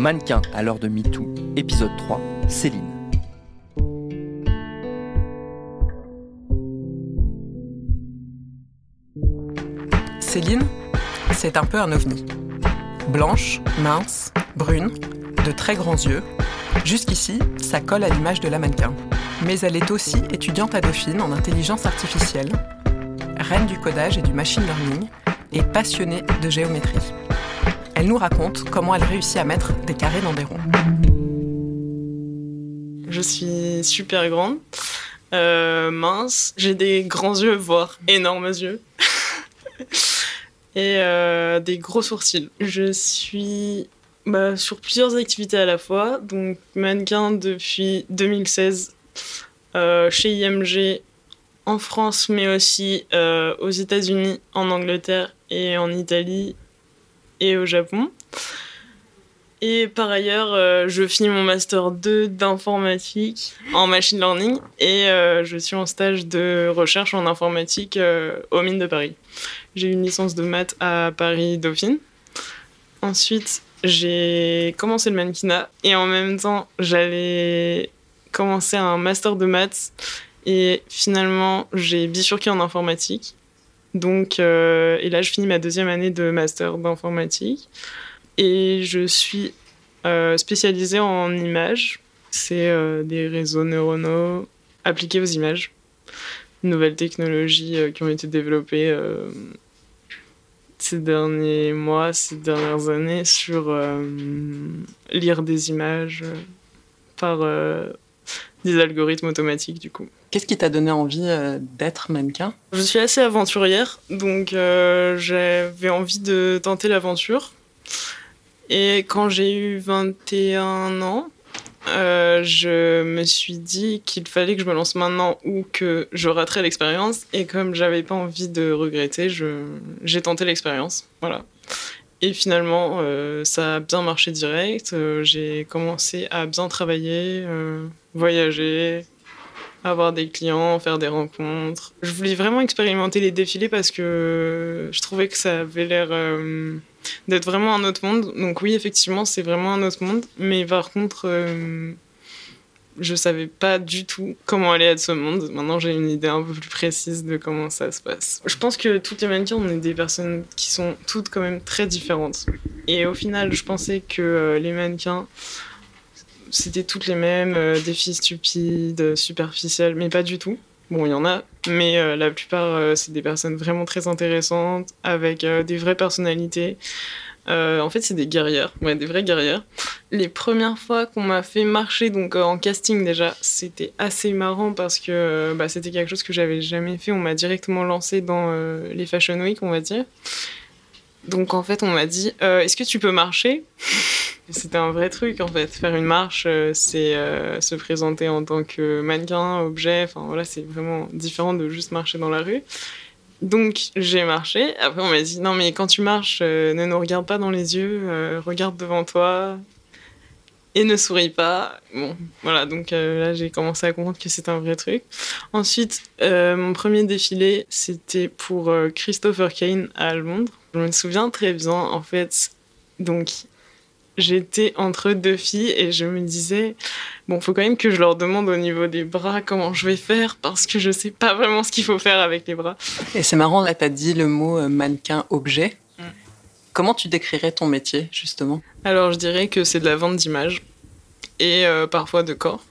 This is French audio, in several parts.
Mannequin à l'heure de MeToo, épisode 3, Céline. Céline, c'est un peu un ovni. Blanche, mince, brune, de très grands yeux. Jusqu'ici, ça colle à l'image de la mannequin. Mais elle est aussi étudiante à Dauphine en intelligence artificielle, reine du codage et du machine learning, et passionnée de géométrie. Elle nous raconte comment elle réussit à mettre des carrés dans des ronds. Je suis super grande, euh, mince, j'ai des grands yeux, voire énormes yeux, et euh, des gros sourcils. Je suis bah, sur plusieurs activités à la fois, donc mannequin depuis 2016 euh, chez IMG en France, mais aussi aux États-Unis, en Angleterre et en Italie et au Japon. Et par ailleurs, euh, je finis mon master 2 d'informatique en machine learning et euh, je suis en stage de recherche en informatique euh, aux mines de Paris. J'ai une licence de maths à Paris Dauphine. Ensuite, j'ai commencé le mannequinat et en même temps, j'allais commencer un master de maths et finalement, j'ai bifurqué en informatique. Donc, euh, et là, je finis ma deuxième année de master d'informatique. Et je suis euh, spécialisée en images. C'est euh, des réseaux neuronaux appliqués aux images. Nouvelles technologies qui ont été développées ces derniers mois, ces dernières années sur lire des images par des algorithmes automatiques du coup. Qu'est-ce qui t'a donné envie euh, d'être mannequin? Je suis assez aventurière, donc euh, j'avais envie de tenter l'aventure. Et quand j'ai eu 21 ans, euh, je me suis dit qu'il fallait que je me lance maintenant ou que je raterais l'expérience. Et comme j'avais pas envie de regretter, j'ai tenté l'expérience. Voilà. Et finalement, ça a bien marché direct. J'ai commencé à bien travailler, voyager, avoir des clients, faire des rencontres. Je voulais vraiment expérimenter les défilés parce que je trouvais que ça avait l'air euh, d'être vraiment un autre monde. Donc oui, effectivement, c'est vraiment un autre monde. Mais par contre, euh, je savais pas du tout comment allait être ce monde. Maintenant, j'ai une idée un peu plus précise de comment ça se passe. Je pense que toutes les mannequins, on est des personnes qui sont toutes quand même très différentes. Et au final, je pensais que euh, les mannequins, c'était toutes les mêmes, euh, des filles stupides, euh, superficielles, mais pas du tout. Bon, il y en a, mais euh, la plupart, c'est des personnes vraiment très intéressantes, avec des vraies personnalités. En fait, c'est des guerrières, ouais, des vraies guerrières. Les premières fois qu'on m'a fait marcher, donc en casting déjà, c'était assez marrant parce que bah, c'était quelque chose que j'avais jamais fait. On m'a directement lancé dans les Fashion Week, on va dire. Donc en fait, on m'a dit euh, Est-ce que tu peux marcher? C'était un vrai truc en fait. Faire une marche, euh, c'est euh, se présenter en tant que mannequin, objet. Enfin voilà, c'est vraiment différent de juste marcher dans la rue. Donc j'ai marché. Après, on m'a dit Non, mais quand tu marches, ne nous regarde pas dans les yeux, regarde devant toi et ne souris pas. Bon, voilà, donc là j'ai commencé à comprendre que c'était un vrai truc. Ensuite, mon premier défilé, c'était pour Christopher Kane à Londres. Je me souviens très bien, en fait, donc j'étais entre deux filles et je me disais, bon, faut quand même que je leur demande au niveau des bras comment je vais faire parce que je sais pas vraiment ce qu'il faut faire avec les bras. Et c'est marrant, là, tu as dit le mot euh, mannequin-objet. Mm. Comment tu décrirais ton métier, justement? Alors je dirais que c'est de la vente d'images et euh, parfois de corps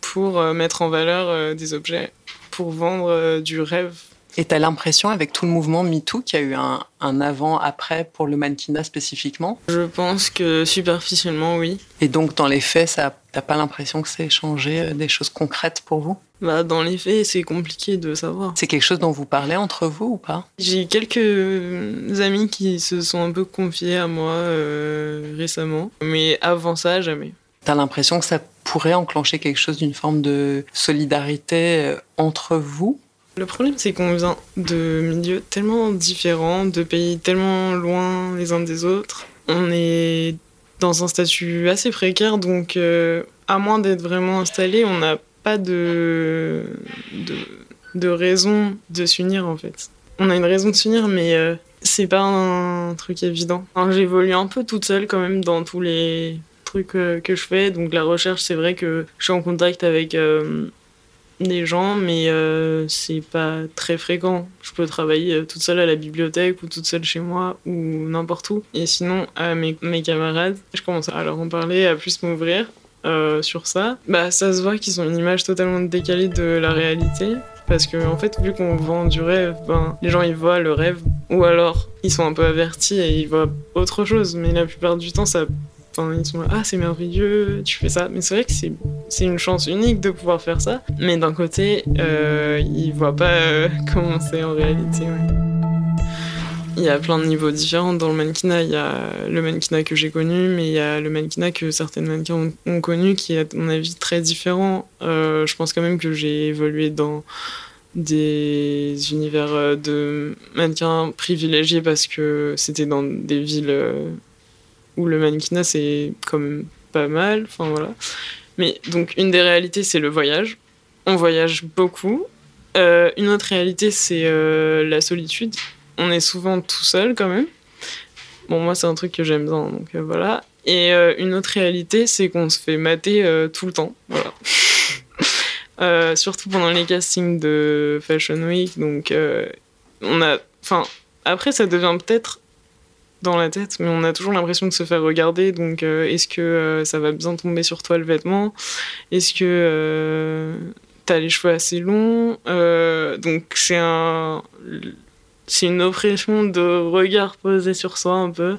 pour euh, mettre en valeur euh, des objets, pour vendre du rêve. Et tu as l'impression, avec tout le mouvement MeToo, qu'il y a eu un, un avant-après pour le mannequinat spécifiquement? Je pense que superficiellement, oui. Et donc, dans les faits, ça, t'as pas l'impression que c'est changé euh, des choses concrètes pour vous? Bah, Dans les faits, c'est compliqué de savoir. C'est quelque chose dont vous parlez entre vous ou pas? J'ai quelques amis qui se sont un peu confiés à moi euh, récemment, mais avant ça, jamais. T'as l'impression que ça pourrait enclencher quelque chose d'une forme de solidarité euh, entre vous? Le problème, c'est qu'on vient de milieux tellement différents, de pays tellement loin les uns des autres. On est dans un statut assez précaire, donc euh, à moins d'être vraiment installé, on n'a pas de, de, raison de s'unir en fait. On a une raison de s'unir, mais euh, c'est pas un truc évident. J'évolue un peu toute seule quand même dans tous les trucs euh, que je fais. Donc la recherche, c'est vrai que je suis en contact avec des gens, mais euh, c'est pas très fréquent. Je peux travailler euh, toute seule à la bibliothèque ou toute seule chez moi ou n'importe où. Et sinon, à mes, camarades, je commence à leur en parler, à plus m'ouvrir euh, sur ça. Bah, ça se voit qu'ils ont une image totalement décalée de la réalité. Parce que, en fait, vu qu'on vend du rêve, ben, les gens ils voient le rêve, ou alors ils sont un peu avertis et ils voient autre chose. Mais la plupart du temps, ça ils sont là, ah, c'est merveilleux, tu fais ça. Mais c'est vrai que c'est une chance unique de pouvoir faire ça. Mais d'un côté, euh, ils voient pas euh, comment c'est en réalité. Il y a plein de niveaux différents dans le mannequinat. Il y a le mannequinat que j'ai connu, mais il y a le mannequinat que certaines mannequins ont, connu qui est, à mon avis, très différent. Euh, je pense quand même que j'ai évolué dans des univers euh, de mannequins privilégiés parce que c'était dans des villes où le mannequinat c'est comme pas mal, enfin voilà. Mais donc une des réalités c'est le voyage. On voyage beaucoup. Euh, une autre réalité c'est euh, la solitude. On est souvent tout seul quand même. Bon moi c'est un truc que j'aime bien donc euh, voilà. Et une autre réalité c'est qu'on se fait mater tout le temps, voilà. surtout pendant les castings de Fashion Week donc on a, enfin après ça devient peut-être dans la tête, mais on a toujours l'impression de se faire regarder. Donc, euh, est-ce que euh, ça va bien tomber sur toi le vêtement? Est-ce que euh, t'as les cheveux assez longs? Donc, c'est un, c'est une oppression de regard posé sur soi un peu,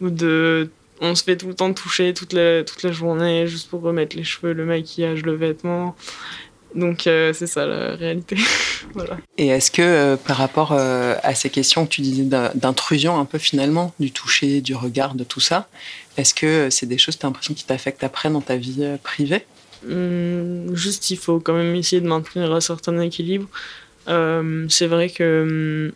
ou de, on se fait tout le temps toucher toute la toute la journée juste pour remettre les cheveux, le maquillage, le vêtement. Donc euh, c'est ça la réalité. voilà. Et est-ce que euh, par rapport euh, à ces questions que tu disais d'intrusion un peu finalement, du toucher, du regard, de tout ça, est-ce que c'est des choses que tu as l'impression qui t'affectent après dans ta vie privée? Hum, Juste il faut quand même essayer de maintenir un certain équilibre. c'est vrai que hum,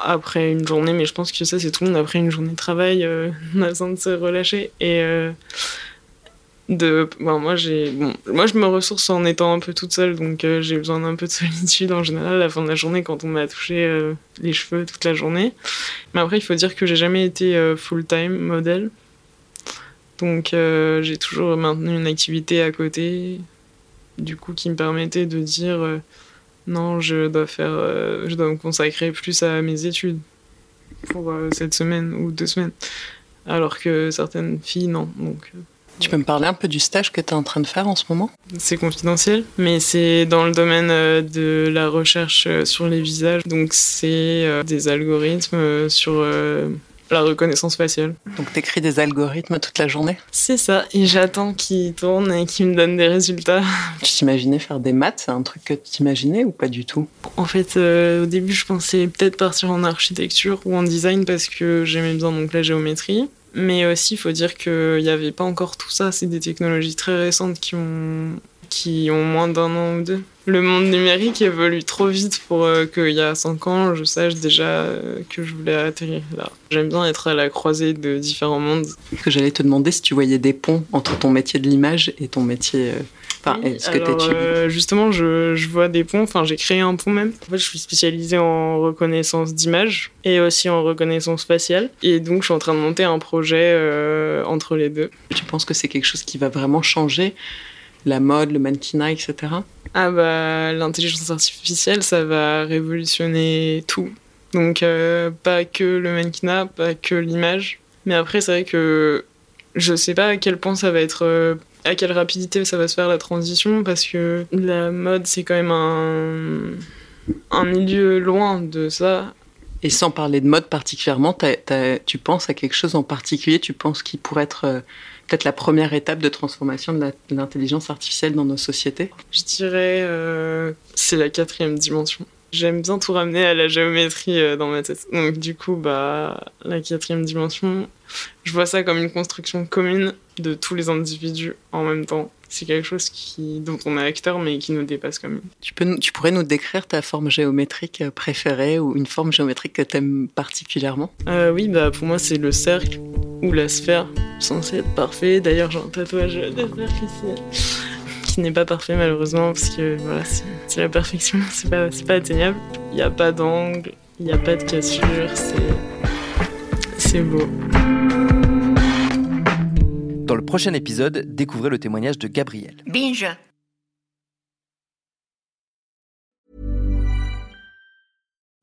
après une journée, mais je pense que ça c'est tout le monde, après une journée de travail, on a besoin de se relâcher. Et moi j'ai moi je me ressource en étant un peu toute seule donc euh, j'ai besoin d'un peu de solitude en général à la fin de la journée quand on m'a touché euh, les cheveux toute la journée. Mais après il faut dire que j'ai jamais été euh, full time modèle. Donc j'ai toujours maintenu une activité à côté du coup qui me permettait de dire non je dois faire je dois me consacrer plus à mes études pour cette semaine ou deux semaines. Alors que certaines filles non. Donc tu peux me parler un peu du stage que tu es en train de faire en ce moment? C'est confidentiel, mais c'est dans le domaine euh, de la recherche euh, sur les visages. Donc c'est euh, des algorithmes sur la reconnaissance faciale. Donc tu écris des algorithmes toute la journée? C'est ça, et j'attends qu'ils tournent et qu'ils me donnent des résultats. Tu t'imaginais faire des maths? C'est un truc que tu t'imaginais ou pas du tout? En fait, au début, je pensais peut-être partir en architecture ou en design parce que j'aimais bien donc la géométrie. Mais aussi, il faut dire qu'il n'y avait pas encore tout ça. C'est des technologies très récentes qui ont, qui ont moins d'un an ou deux. Le monde numérique évolue trop vite pour euh, qu'il y a cinq ans, je sache déjà euh, que je voulais atterrir là. J'aime bien être à la croisée de différents mondes. Que j'allais te demander si tu voyais des ponts entre ton métier de l'image et ton métier euh, euh, justement, je, vois des ponts. Enfin, j'ai créé un pont même. En fait, je suis spécialisée en reconnaissance d'image et aussi en reconnaissance faciale. Et donc, je suis en train de monter un projet entre les deux. Tu penses que c'est quelque chose qui va vraiment changer la mode, le mannequinat, etc. Ah bah, l'intelligence artificielle, ça va révolutionner tout. Donc, euh, pas que le mannequinat, pas que l'image. Mais après, c'est vrai que je sais pas à quel point ça va être à quelle rapidité ça va se faire la transition parce que la mode c'est quand même un un milieu loin de ça. Et sans parler de mode particulièrement, tu penses à quelque chose en particulier? Tu penses qu'il pourrait être euh, peut-être la première étape de transformation de l'intelligence artificielle dans nos sociétés Je dirais euh, c'est la quatrième dimension. J'aime bien tout ramener à la géométrie euh, dans ma tête. Donc du coup, bah, la quatrième dimension, je vois ça comme une construction commune de tous les individus en même temps. C'est quelque chose qui, dont on est acteur mais qui nous dépasse quand même. Tu, peux, tu pourrais nous décrire ta forme géométrique préférée ou une forme géométrique que tu aimes particulièrement? Euh, Oui, bah, pour moi c'est le cercle ou la sphère, censé être parfait. D'ailleurs j'ai un tatouage de ici qui n'est pas parfait malheureusement parce que voilà, c'est la perfection, c'est pas, pas atteignable. Il n'y a pas d'angle, il n'y a pas de cassure, c'est beau. Dans le prochain épisode, découvrez le témoignage de Gabriel. Binge